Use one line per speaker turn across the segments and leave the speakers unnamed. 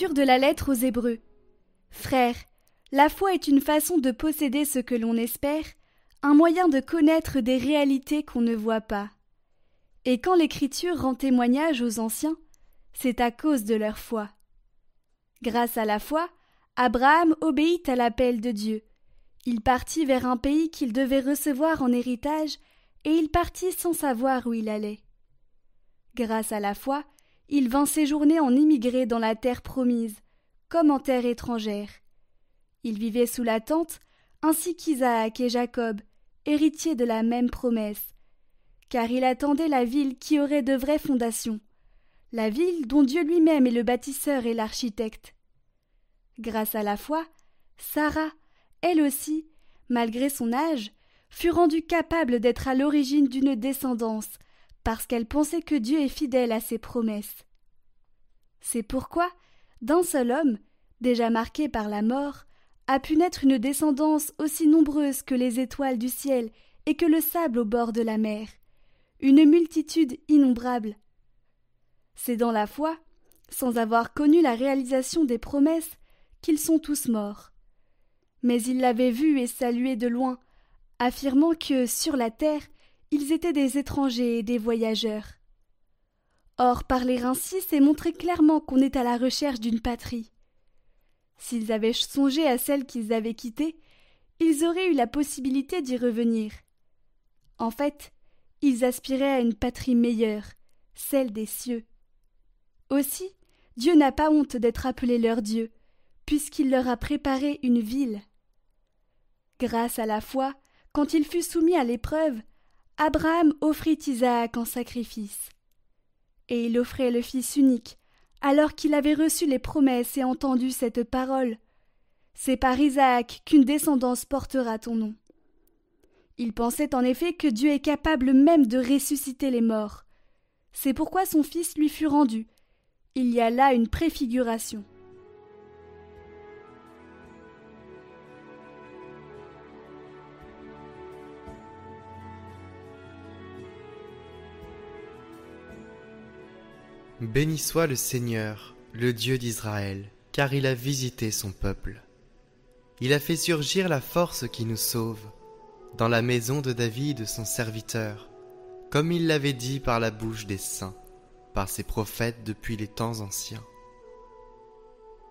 De la lettre aux Hébreux. Frères, la foi est une façon de posséder ce que l'on espère, un moyen de connaître des réalités qu'on ne voit pas. Et quand l'Écriture rend témoignage aux anciens, c'est à cause de leur foi. Grâce à la foi, Abraham obéit à l'appel de Dieu. Il partit vers un pays qu'il devait recevoir en héritage, et il partit sans savoir où il allait. Grâce à la foi, il vint séjourner en immigré dans la terre promise, comme en terre étrangère. Il vivait sous la tente, ainsi qu'Isaac et Jacob, héritiers de la même promesse, car il attendait la ville qui aurait de vraies fondations, la ville dont Dieu lui-même est le bâtisseur et l'architecte. Grâce à la foi, Sarah, elle aussi, malgré son âge, fut rendue capable d'être à l'origine d'une descendance, parce qu'elle pensait que Dieu est fidèle à ses promesses. C'est pourquoi, d'un seul homme, déjà marqué par la mort, a pu naître une descendance aussi nombreuse que les étoiles du ciel et que le sable au bord de la mer, une multitude innombrable. C'est dans la foi, sans avoir connu la réalisation des promesses, qu'ils sont tous morts. Mais ils l'avaient vu et salué de loin, affirmant que, sur la terre, ils étaient des étrangers et des voyageurs. Or, parler ainsi, c'est montrer clairement qu'on est à la recherche d'une patrie. S'ils avaient songé à celle qu'ils avaient quittée, ils auraient eu la possibilité d'y revenir. En fait, ils aspiraient à une patrie meilleure, celle des cieux. Aussi, Dieu n'a pas honte d'être appelé leur Dieu, puisqu'il leur a préparé une ville. Grâce à la foi, quand il fut soumis à l'épreuve, Abraham offrit Isaac en sacrifice. Et il offrait le fils unique, alors qu'il avait reçu les promesses et entendu cette parole. C'est par Isaac qu'une descendance portera ton nom. Il pensait en effet que Dieu est capable même de ressusciter les morts. C'est pourquoi son fils lui fut rendu. Il y a là une préfiguration.
Béni soit le Seigneur, le Dieu d'Israël, car il a visité son peuple. Il a fait surgir la force qui nous sauve, dans la maison de David son serviteur, comme il l'avait dit par la bouche des saints, par ses prophètes depuis les temps anciens.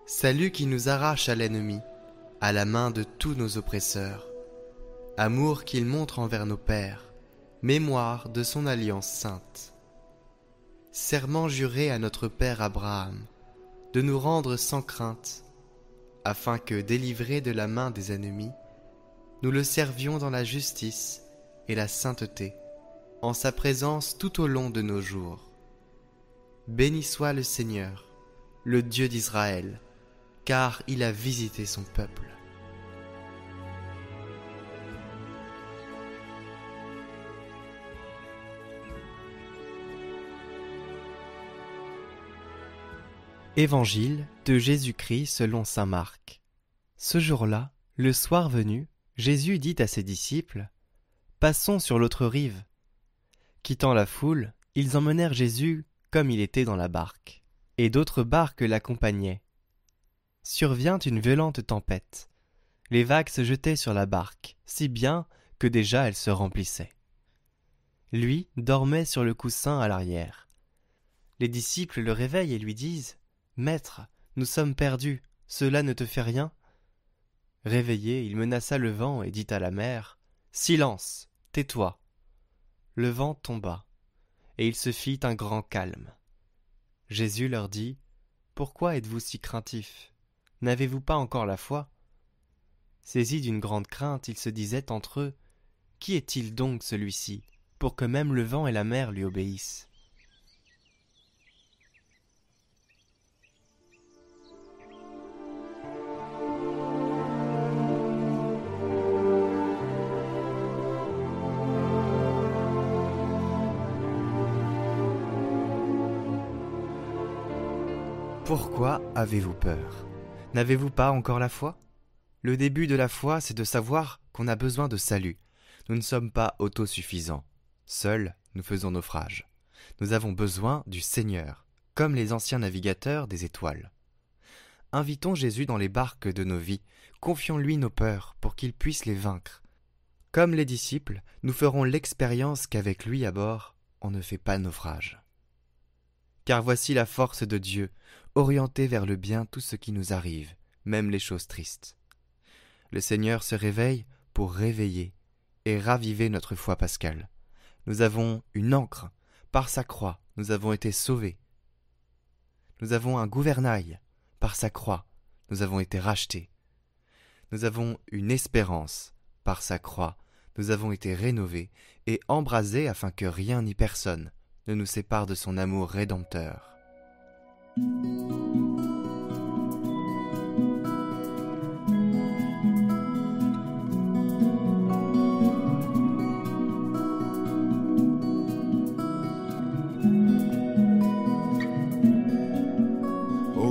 Salut qui nous arrache à l'ennemi, à la main de tous nos oppresseurs. Amour qu'il montre envers nos pères, mémoire de son alliance sainte serment juré à notre Père Abraham, de nous rendre sans crainte, afin que, délivrés de la main des ennemis, nous le servions dans la justice et la sainteté, en sa présence tout au long de nos jours. Béni soit le Seigneur, le Dieu d'Israël, car il a visité son peuple.
Évangile de Jésus-Christ selon saint Marc. Ce jour-là, le soir venu, Jésus dit à ses disciples Passons sur l'autre rive. Quittant la foule, ils emmenèrent Jésus comme il était dans la barque, et d'autres barques l'accompagnaient. Survient une violente tempête. Les vagues se jetaient sur la barque, si bien que déjà elle se remplissait. Lui dormait sur le coussin à l'arrière. Les disciples le réveillent et lui disent Maître, nous sommes perdus, cela ne te fait rien? Réveillé, il menaça le vent et dit à la mer Silence, tais-toi. Le vent tomba, et il se fit un grand calme. Jésus leur dit Pourquoi êtes-vous si craintifs? N'avez-vous pas encore la foi? Saisis d'une grande crainte, ils se disaient entre eux Qui est-il donc celui-ci, pour que même le vent et la mer lui obéissent?
Pourquoi avez-vous peur? N'avez-vous pas encore la foi? Le début de la foi, c'est de savoir qu'on a besoin de salut. Nous ne sommes pas autosuffisants. Seuls, nous faisons naufrage. Nous avons besoin du Seigneur, comme les anciens navigateurs des étoiles.
invitons Jésus dans les barques de nos vies, confions-lui nos peurs pour qu'il puisse les vaincre. Comme les disciples, nous ferons l'expérience qu'avec lui à bord, on ne fait pas naufrage. Car voici la force de Dieu, orienter vers le bien tout ce qui nous arrive, même les choses tristes. Le Seigneur se réveille pour réveiller et raviver notre foi pascale. Nous avons une encre, par sa croix, nous avons été sauvés. Nous avons un gouvernail, par sa croix, nous avons été rachetés. Nous avons une espérance, par sa croix, nous avons été rénovés et embrasés afin que rien ni personne ne nous sépare de son amour rédempteur.
Au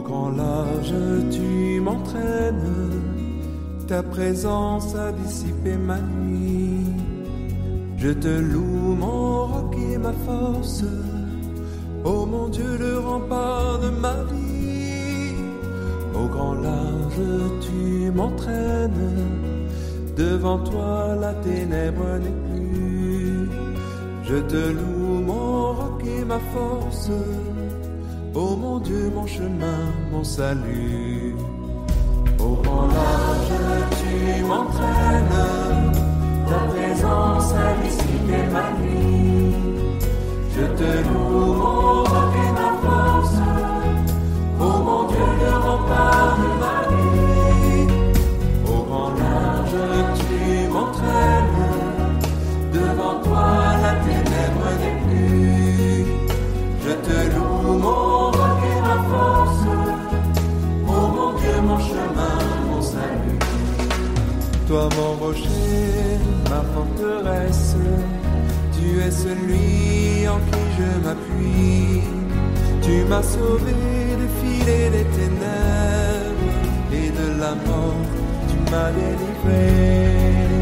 grand large, tu m'entraînes, ta présence a dissipé ma nuit. Je te loue, mon roc et ma force. Oh mon Dieu, le rempart de ma vie. Au grand large, tu m'entraînes. Devant toi, la ténèbre n'est plus. Je te loue, mon roc et ma force. Oh mon Dieu, mon chemin, mon salut. Au grand large, tu m'entraînes. Ta présence a dissipé ma nuit. Je te loue, mon roc et ma force. Oh mon Dieu, le rempart de ma vie. Au grand large, tu m'entraînes. Devant toi, la ténèbre n'est plus. Je te loue, mon roc et ma force. Oh mon Dieu, mon chemin, mon salut. Toi, mon rocher, ma forteresse, es celui en qui je m'appuie. Tu m'as sauvé des filets des ténèbres et de la mort, tu m'as délivré.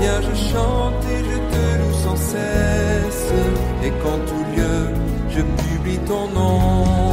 Seigneur, je chante et je te loue sans cesse, et qu'en tout lieu je publie ton nom.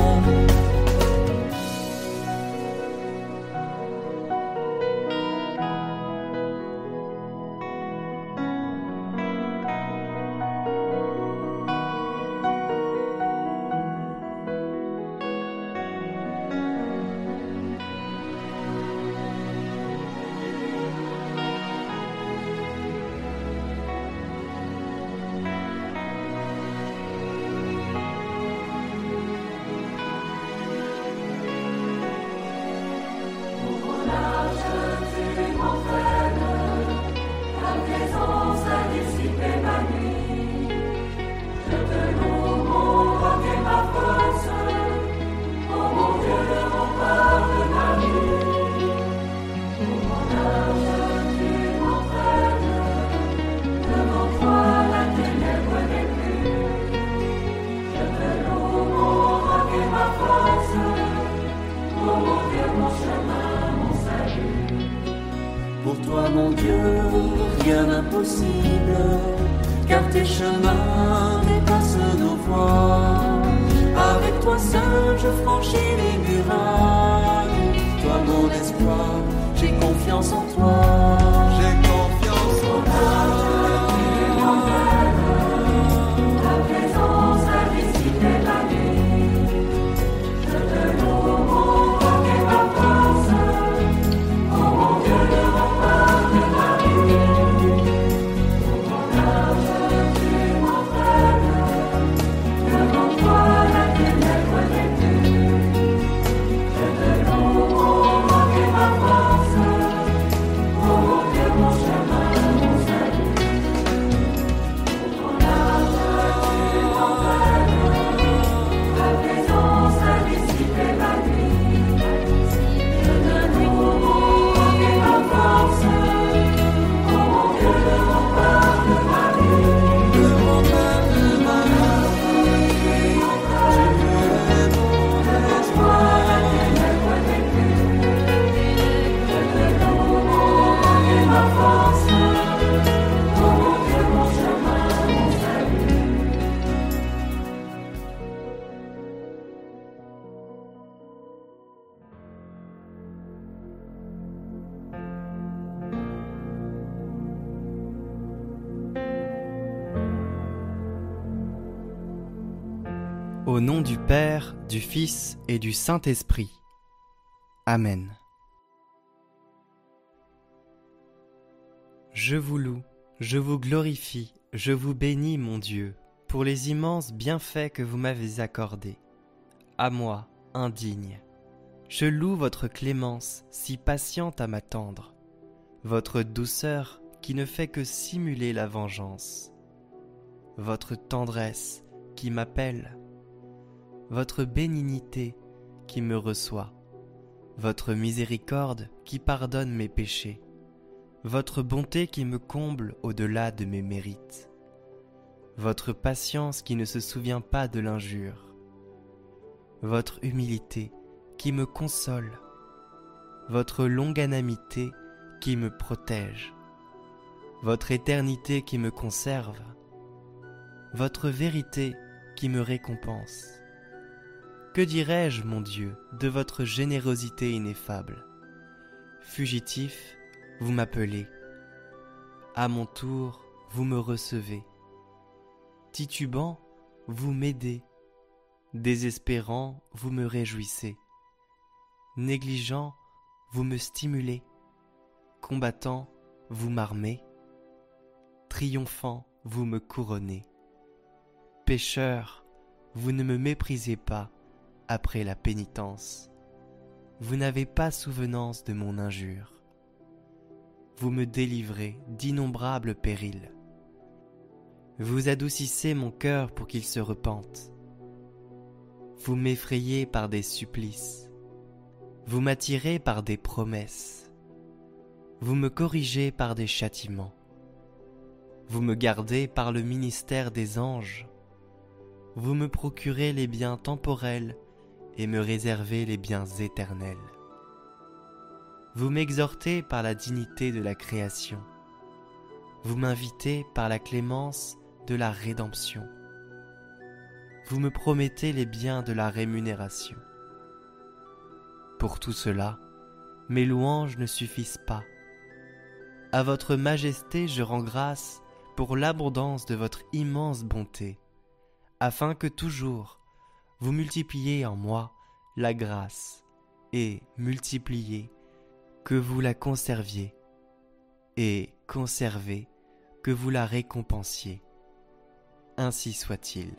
J'ai confiance en toi.
Du Père, du Fils et du Saint-Esprit. Amen. Je vous loue, je vous glorifie, je vous bénis, mon Dieu, pour les immenses bienfaits que vous m'avez accordés. À moi, indigne. Je loue votre clémence, si patiente à m'attendre, votre douceur qui ne fait que simuler la vengeance, votre tendresse qui m'appelle, votre bénignité qui me reçoit, votre miséricorde qui pardonne mes péchés, votre bonté qui me comble au-delà de mes mérites, votre patience qui ne se souvient pas de l'injure, votre humilité qui me console, votre longanimité qui me protège, votre éternité qui me conserve, votre vérité qui me récompense. Que dirais-je, mon Dieu, de votre générosité ineffable? Fugitif, vous m'appelez. À mon tour, vous me recevez. Titubant, vous m'aidez. Désespérant, vous me réjouissez. Négligent, vous me stimulez. Combattant, vous m'armez. Triomphant, vous me couronnez. Pécheur, vous ne me méprisez pas après la pénitence. Vous n'avez pas souvenance de mon injure. Vous me délivrez d'innombrables périls. Vous adoucissez mon cœur pour qu'il se repente. Vous m'effrayez par des supplices. Vous m'attirez par des promesses. Vous me corrigez par des châtiments. Vous me gardez par le ministère des anges. Vous me procurez les biens temporels et me réservez les biens éternels. Vous m'exhortez par la dignité de la création. Vous m'invitez par la clémence de la rédemption. Vous me promettez les biens de la rémunération. Pour tout cela, mes louanges ne suffisent pas. À votre majesté je rends grâce pour l'abondance de votre immense bonté, afin que toujours vous multipliez en moi la grâce, et multipliez que vous la conserviez, et conservez que vous la récompensiez. Ainsi soit-il.